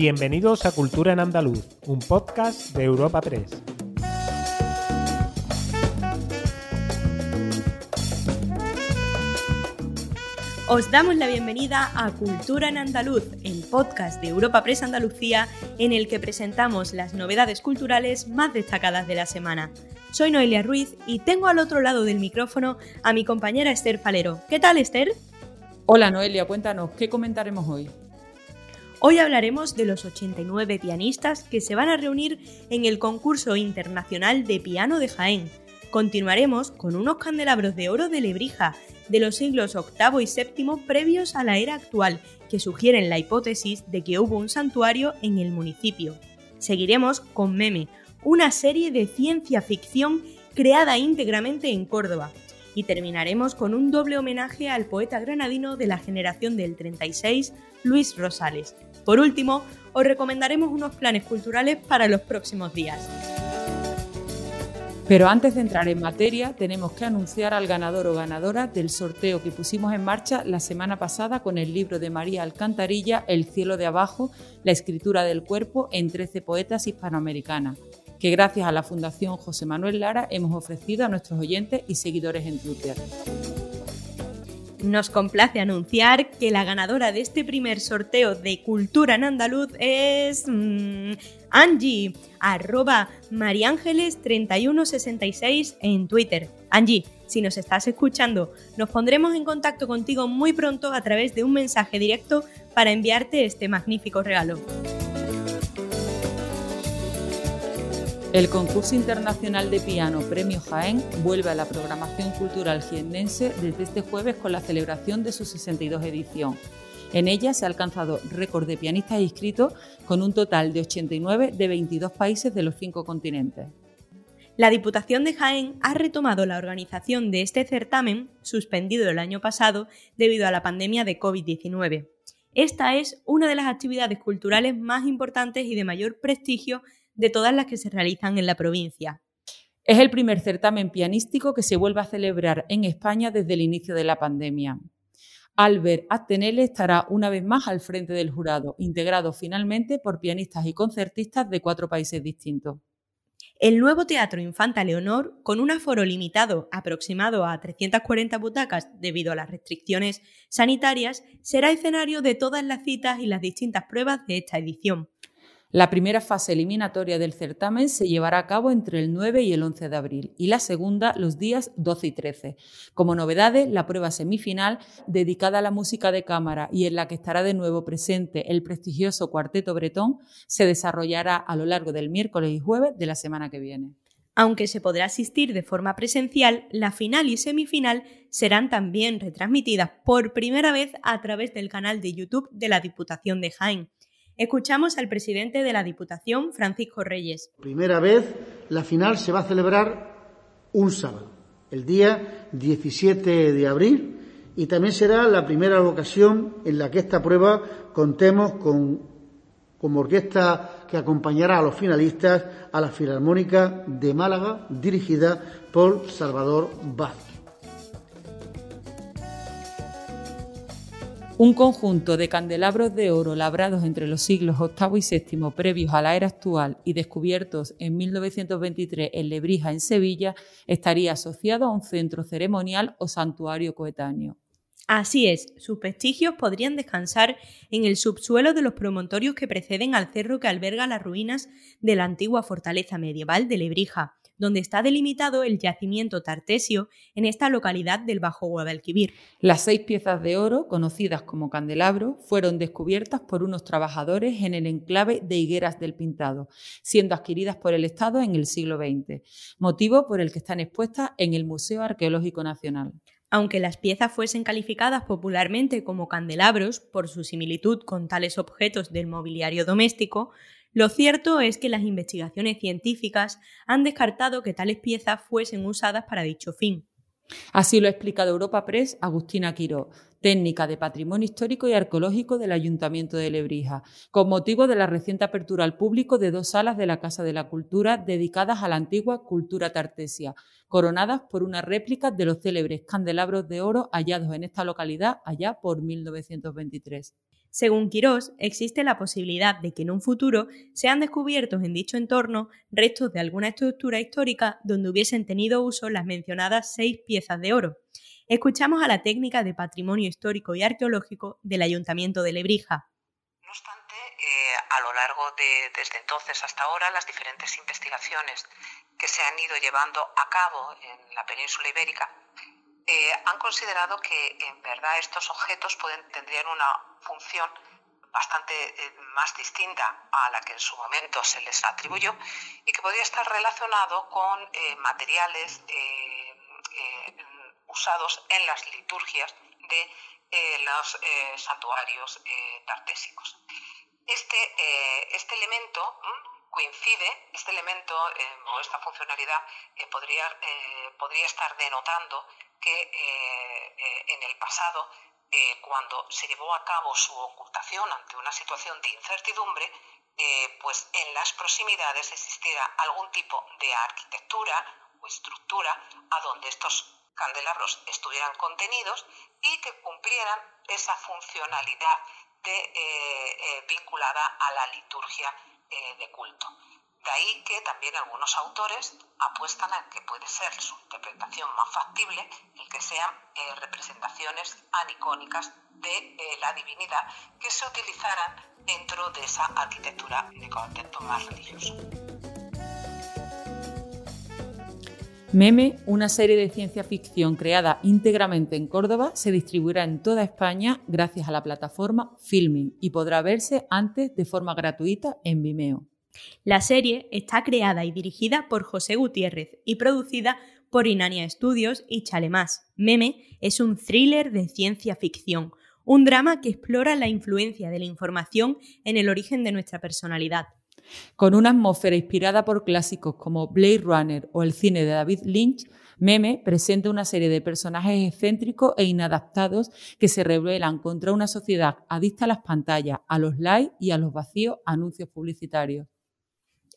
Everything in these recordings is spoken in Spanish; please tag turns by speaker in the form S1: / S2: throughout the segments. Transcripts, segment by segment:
S1: Bienvenidos a Cultura en Andaluz, un podcast de Europa Press.
S2: Os damos la bienvenida a Cultura en Andaluz, el podcast de Europa Press Andalucía en el que presentamos las novedades culturales más destacadas de la semana. Soy Noelia Ruiz y tengo al otro lado del micrófono a mi compañera Esther Falero. ¿Qué tal, Esther?
S3: Hola Noelia, cuéntanos, ¿qué comentaremos hoy?
S2: Hoy hablaremos de los 89 pianistas que se van a reunir en el concurso internacional de piano de Jaén. Continuaremos con unos candelabros de oro de Lebrija de los siglos VIII y VII previos a la era actual, que sugieren la hipótesis de que hubo un santuario en el municipio. Seguiremos con Meme, una serie de ciencia ficción creada íntegramente en Córdoba. Y terminaremos con un doble homenaje al poeta granadino de la generación del 36, Luis Rosales. Por último, os recomendaremos unos planes culturales para los próximos días.
S3: Pero antes de entrar en materia, tenemos que anunciar al ganador o ganadora del sorteo que pusimos en marcha la semana pasada con el libro de María Alcantarilla, El cielo de abajo, la escritura del cuerpo en 13 poetas hispanoamericanas, que gracias a la Fundación José Manuel Lara hemos ofrecido a nuestros oyentes y seguidores en Twitter.
S2: Nos complace anunciar que la ganadora de este primer sorteo de Cultura en Andaluz es mm, Angie, arroba mariángeles3166 en Twitter. Angie, si nos estás escuchando, nos pondremos en contacto contigo muy pronto a través de un mensaje directo para enviarte este magnífico regalo.
S3: El concurso internacional de piano Premio Jaén vuelve a la programación cultural jiennense desde este jueves con la celebración de su 62 edición. En ella se ha alcanzado récord de pianistas inscritos con un total de 89 de 22 países de los cinco continentes.
S2: La Diputación de Jaén ha retomado la organización de este certamen, suspendido el año pasado debido a la pandemia de COVID-19. Esta es una de las actividades culturales más importantes y de mayor prestigio de todas las que se realizan en la provincia.
S3: Es el primer certamen pianístico que se vuelve a celebrar en España desde el inicio de la pandemia. Albert Atenele estará una vez más al frente del jurado, integrado finalmente por pianistas y concertistas de cuatro países distintos.
S2: El nuevo Teatro Infanta Leonor, con un aforo limitado aproximado a 340 butacas debido a las restricciones sanitarias, será escenario de todas las citas y las distintas pruebas de esta edición.
S3: La primera fase eliminatoria del certamen se llevará a cabo entre el 9 y el 11 de abril y la segunda los días 12 y 13. Como novedades, la prueba semifinal, dedicada a la música de cámara y en la que estará de nuevo presente el prestigioso Cuarteto Bretón, se desarrollará a lo largo del miércoles y jueves de la semana que viene.
S2: Aunque se podrá asistir de forma presencial, la final y semifinal serán también retransmitidas por primera vez a través del canal de YouTube de la Diputación de Jaén. Escuchamos al presidente de la Diputación, Francisco Reyes.
S4: Primera vez, la final se va a celebrar un sábado, el día 17 de abril, y también será la primera ocasión en la que esta prueba contemos con como orquesta que acompañará a los finalistas a la Filarmónica de Málaga, dirigida por Salvador Vaz.
S3: Un conjunto de candelabros de oro labrados entre los siglos VIII y VII previos a la era actual y descubiertos en 1923 en Lebrija, en Sevilla, estaría asociado a un centro ceremonial o santuario coetáneo.
S2: Así es, sus vestigios podrían descansar en el subsuelo de los promontorios que preceden al cerro que alberga las ruinas de la antigua fortaleza medieval de Lebrija, donde está delimitado el yacimiento tartesio en esta localidad del Bajo Guadalquivir.
S3: Las seis piezas de oro, conocidas como candelabro, fueron descubiertas por unos trabajadores en el enclave de Higueras del Pintado, siendo adquiridas por el Estado en el siglo XX, motivo por el que están expuestas en el Museo Arqueológico Nacional.
S2: Aunque las piezas fuesen calificadas popularmente como candelabros por su similitud con tales objetos del mobiliario doméstico, lo cierto es que las investigaciones científicas han descartado que tales piezas fuesen usadas para dicho fin.
S3: Así lo ha explicado Europa Press Agustina Quiró, técnica de patrimonio histórico y arqueológico del Ayuntamiento de Lebrija, con motivo de la reciente apertura al público de dos salas de la Casa de la Cultura dedicadas a la antigua cultura tartesia, coronadas por una réplica de los célebres candelabros de oro hallados en esta localidad allá por 1923.
S2: Según Quirós, existe la posibilidad de que en un futuro sean descubiertos en dicho entorno restos de alguna estructura histórica donde hubiesen tenido uso las mencionadas seis piezas de oro. Escuchamos a la técnica de patrimonio histórico y arqueológico del Ayuntamiento de Lebrija.
S5: No obstante, eh, a lo largo de desde entonces hasta ahora, las diferentes investigaciones que se han ido llevando a cabo en la península ibérica eh, han considerado que en verdad estos objetos pueden, tendrían una función bastante eh, más distinta a la que en su momento se les atribuyó y que podría estar relacionado con eh, materiales usados en las liturgias de los santuarios tartésicos. Este, este elemento coincide, este elemento o esta funcionalidad podría, podría estar denotando que eh, eh, en el pasado, eh, cuando se llevó a cabo su ocultación ante una situación de incertidumbre, pues en las proximidades existiera algún tipo de arquitectura o estructura a donde estos candelabros estuvieran contenidos y que cumplieran esa funcionalidad vinculada a la liturgia de culto. De ahí que también algunos autores apuestan a que puede ser su interpretación más factible el que sean eh, representaciones anicónicas de eh, la divinidad que se utilizaran dentro de esa arquitectura de contexto más religioso.
S3: Meme, una serie de ciencia ficción creada íntegramente en Córdoba, se distribuirá en toda España gracias a la plataforma Filming y podrá verse antes de forma gratuita en Vimeo.
S2: La serie está creada y dirigida por José Gutiérrez y producida por Inania Studios y Chalemás. Meme es un thriller de ciencia ficción, un drama que explora la influencia de la información en el origen de nuestra personalidad.
S3: Con una atmósfera inspirada por clásicos como Blade Runner o el cine de David Lynch, Meme presenta una serie de personajes excéntricos e inadaptados que se rebelan contra una sociedad adicta a las pantallas, a los likes y a los vacíos anuncios publicitarios.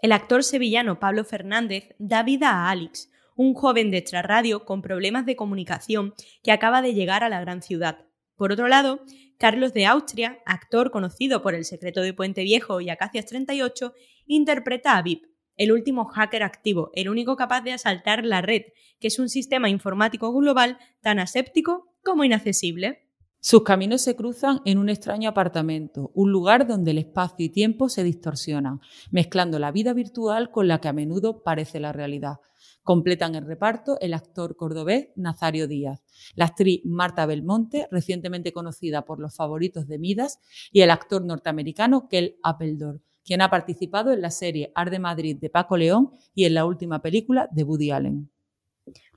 S2: El actor sevillano Pablo Fernández da vida a Alex, un joven de extrarradio con problemas de comunicación que acaba de llegar a la gran ciudad. Por otro lado, Carlos de Austria, actor conocido por El secreto de Puente Viejo y Acacias 38, interpreta a VIP, el último hacker activo, el único capaz de asaltar la red, que es un sistema informático global tan aséptico como inaccesible.
S3: Sus caminos se cruzan en un extraño apartamento, un lugar donde el espacio y tiempo se distorsionan, mezclando la vida virtual con la que a menudo parece la realidad. Completan el reparto el actor cordobés Nazario Díaz, la actriz Marta Belmonte, recientemente conocida por los favoritos de Midas, y el actor norteamericano Kel Appeldor, quien ha participado en la serie Ar de Madrid de Paco León y en la última película de Woody Allen.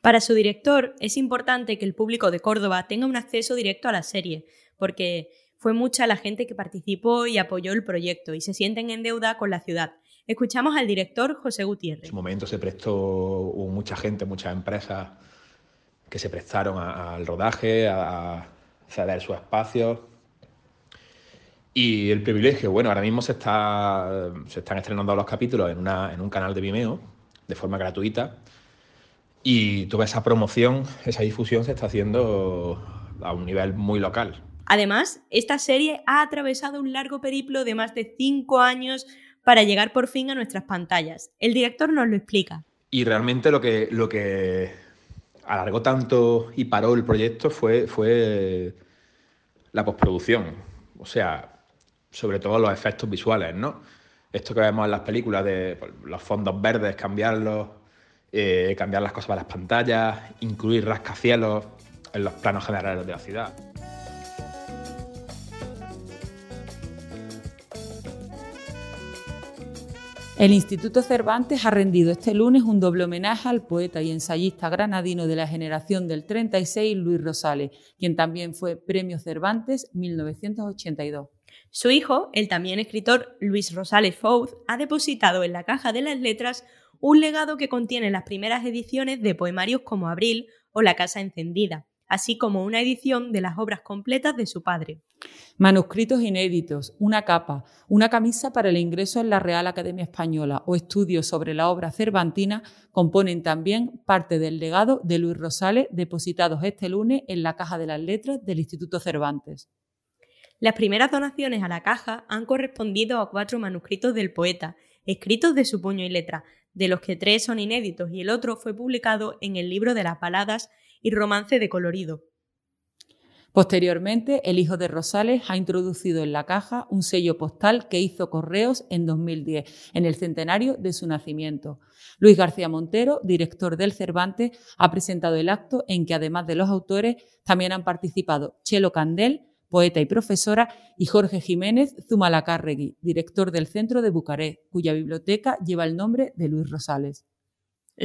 S2: Para su director es importante que el público de Córdoba tenga un acceso directo a la serie, porque fue mucha la gente que participó y apoyó el proyecto y se sienten en deuda con la ciudad. Escuchamos al director José Gutiérrez. En
S6: su momento se prestó, mucha gente, muchas empresas que se prestaron al rodaje, a ceder su espacio. Y el privilegio, bueno, ahora mismo se, está, se están estrenando los capítulos en, una, en un canal de Vimeo de forma gratuita y toda esa promoción, esa difusión se está haciendo a un nivel muy local.
S2: Además, esta serie ha atravesado un largo periplo de más de cinco años para llegar por fin a nuestras pantallas. El director nos lo explica.
S6: Y realmente lo que, lo que alargó tanto y paró el proyecto fue, fue la postproducción. O sea, sobre todo los efectos visuales, ¿no? Esto que vemos en las películas de pues, los fondos verdes, cambiarlos, eh, cambiar las cosas para las pantallas, incluir rascacielos en los planos generales de la ciudad.
S3: El Instituto Cervantes ha rendido este lunes un doble homenaje al poeta y ensayista granadino de la generación del 36, Luis Rosales, quien también fue Premio Cervantes 1982.
S2: Su hijo, el también escritor Luis Rosales Fouz, ha depositado en la caja de las letras un legado que contiene las primeras ediciones de poemarios como Abril o La Casa Encendida, así como una edición de las obras completas de su padre.
S3: Manuscritos inéditos, una capa, una camisa para el ingreso en la Real Academia Española o estudios sobre la obra cervantina componen también parte del legado de Luis Rosales depositados este lunes en la Caja de las Letras del Instituto Cervantes.
S2: Las primeras donaciones a la caja han correspondido a cuatro manuscritos del poeta, escritos de su puño y letra, de los que tres son inéditos y el otro fue publicado en el libro de las baladas y romance de colorido.
S3: Posteriormente, el hijo de Rosales ha introducido en la caja un sello postal que hizo Correos en 2010, en el centenario de su nacimiento. Luis García Montero, director del Cervantes, ha presentado el acto en que además de los autores también han participado Chelo Candel, poeta y profesora, y Jorge Jiménez Zumalacárregui, director del Centro de Bucarest, cuya biblioteca lleva el nombre de Luis Rosales.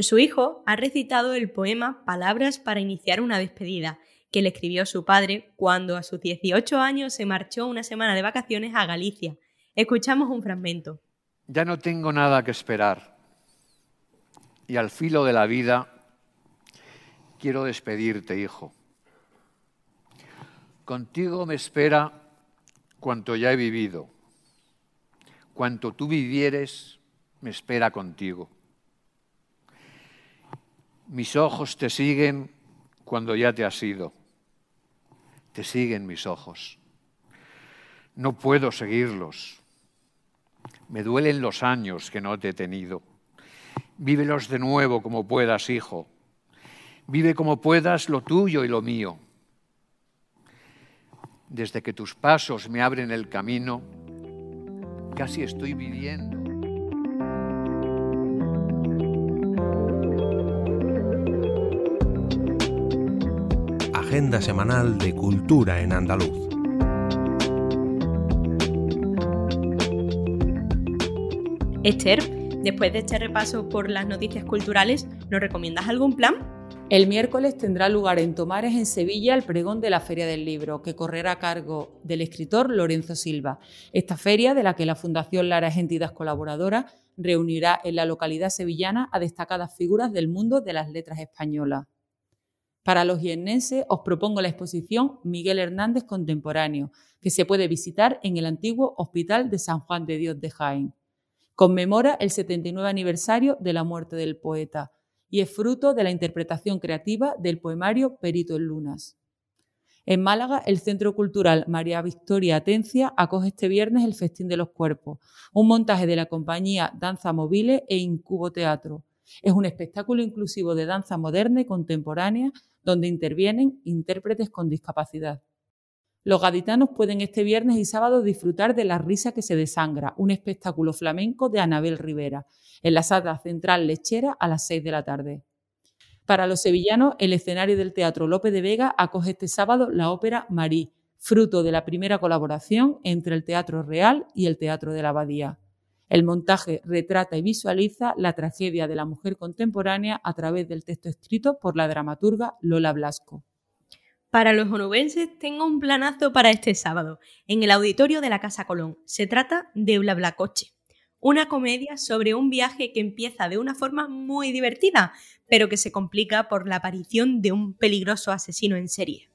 S2: Su hijo ha recitado el poema Palabras para iniciar una despedida, que le escribió su padre cuando a sus 18 años se marchó una semana de vacaciones a Galicia. Escuchamos un fragmento.
S7: Ya no tengo nada que esperar y al filo de la vida quiero despedirte, hijo. Contigo me espera cuanto ya he vivido. Cuanto tú vivieres, me espera contigo. Mis ojos te siguen cuando ya te has ido. Te siguen mis ojos. No puedo seguirlos. Me duelen los años que no te he tenido. Vívelos de nuevo como puedas, hijo. Vive como puedas lo tuyo y lo mío desde que tus pasos me abren el camino, casi estoy viviendo.
S8: Agenda semanal de cultura en andaluz.
S2: Esther, después de este repaso por las noticias culturales, ¿nos recomiendas algún plan?
S3: El miércoles tendrá lugar en Tomares, en Sevilla, el pregón de la Feria del Libro, que correrá a cargo del escritor Lorenzo Silva. Esta feria, de la que la Fundación Lara es entidad colaboradora, reunirá en la localidad sevillana a destacadas figuras del mundo de las letras españolas. Para los hiennenses os propongo la exposición Miguel Hernández Contemporáneo, que se puede visitar en el antiguo Hospital de San Juan de Dios de Jaén. Conmemora el 79 aniversario de la muerte del poeta y es fruto de la interpretación creativa del poemario Perito en Lunas. En Málaga, el Centro Cultural María Victoria Atencia acoge este viernes el Festín de los Cuerpos, un montaje de la compañía Danza Mobile e Incubo Teatro. Es un espectáculo inclusivo de danza moderna y contemporánea donde intervienen intérpretes con discapacidad. Los gaditanos pueden este viernes y sábado disfrutar de La risa que se desangra, un espectáculo flamenco de Anabel Rivera, en la sala central lechera a las 6 de la tarde. Para los sevillanos, el escenario del Teatro López de Vega acoge este sábado la ópera Marí, fruto de la primera colaboración entre el Teatro Real y el Teatro de la Abadía. El montaje retrata y visualiza la tragedia de la mujer contemporánea a través del texto escrito por la dramaturga Lola Blasco.
S2: Para los onubenses tengo un planazo para este sábado, en el auditorio de la Casa Colón. Se trata de Blablacoche una comedia sobre un viaje que empieza de una forma muy divertida, pero que se complica por la aparición de un peligroso asesino en serie.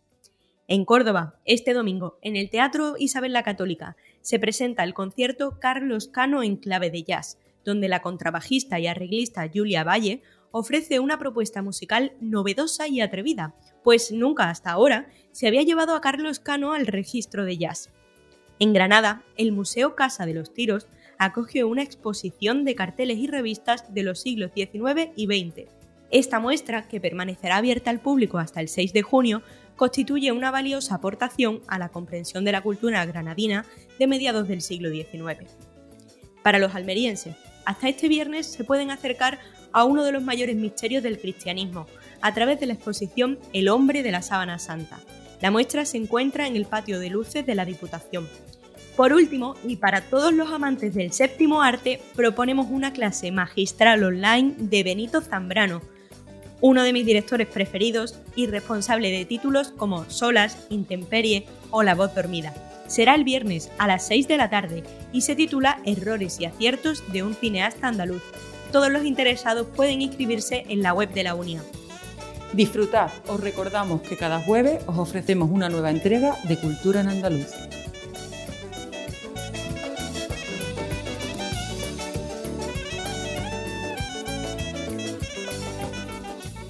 S2: En Córdoba, este domingo, en el Teatro Isabel la Católica, se presenta el concierto Carlos Cano en clave de jazz, donde la contrabajista y arreglista Julia Valle ofrece una propuesta musical novedosa y atrevida, pues nunca hasta ahora se había llevado a Carlos Cano al registro de jazz. En Granada, el Museo Casa de los Tiros acoge una exposición de carteles y revistas de los siglos XIX y XX. Esta muestra, que permanecerá abierta al público hasta el 6 de junio, constituye una valiosa aportación a la comprensión de la cultura granadina de mediados del siglo XIX. Para los almerienses, hasta este viernes se pueden acercar a uno de los mayores misterios del cristianismo, a través de la exposición El hombre de la sábana santa. La muestra se encuentra en el patio de luces de la Diputación por último, y para todos los amantes del séptimo arte, proponemos una clase magistral online de Benito Zambrano, uno de mis directores preferidos y responsable de títulos como Solas, Intemperie o La voz dormida. Será el viernes a las 6 de la tarde y se titula Errores y aciertos de un cineasta andaluz. Todos los interesados pueden inscribirse en la web de la Unión.
S3: Disfrutad, os recordamos que cada jueves os ofrecemos una nueva entrega de Cultura en Andaluz.